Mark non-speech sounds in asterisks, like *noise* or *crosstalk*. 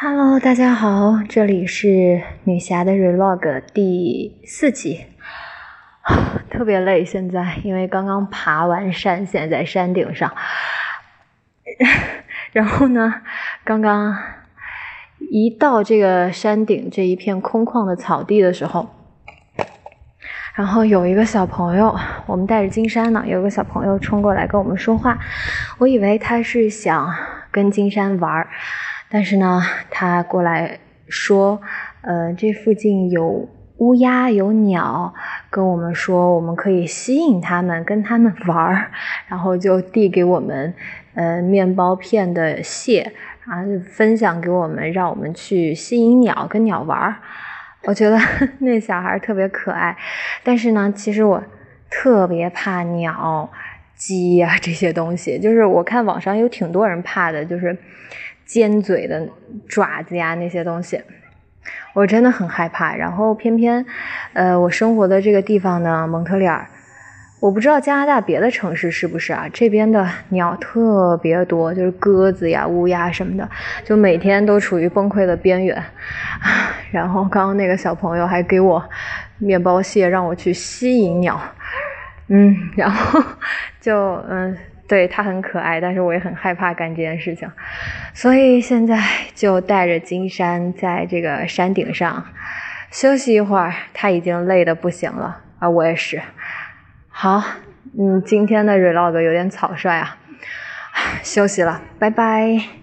Hello，大家好，这里是女侠的 Relog 第四集，*sighs* 特别累，现在因为刚刚爬完山，现在在山顶上，*laughs* 然后呢，刚刚一到这个山顶这一片空旷的草地的时候。然后有一个小朋友，我们带着金山呢，有个小朋友冲过来跟我们说话，我以为他是想跟金山玩儿，但是呢，他过来说，呃，这附近有乌鸦有鸟，跟我们说我们可以吸引他们，跟他们玩儿，然后就递给我们，呃，面包片的蟹，然后分享给我们，让我们去吸引鸟，跟鸟玩儿。我觉得 *laughs* 那小孩特别可爱，但是呢，其实我特别怕鸟、鸡呀 *laughs* 这些东西。就是我看网上有挺多人怕的，就是尖嘴的爪子呀那些东西，我真的很害怕。然后偏偏，呃，我生活的这个地方呢，蒙特利尔。我不知道加拿大别的城市是不是啊？这边的鸟特别多，就是鸽子呀、乌鸦什么的，就每天都处于崩溃的边缘。*laughs* 然后刚刚那个小朋友还给我面包屑，让我去吸引鸟。嗯，然后就嗯，对他很可爱，但是我也很害怕干这件事情，所以现在就带着金山在这个山顶上休息一会儿。他已经累得不行了啊，我也是。好，嗯，今天的 vlog 有点草率啊，*sighs* 休息了，拜拜。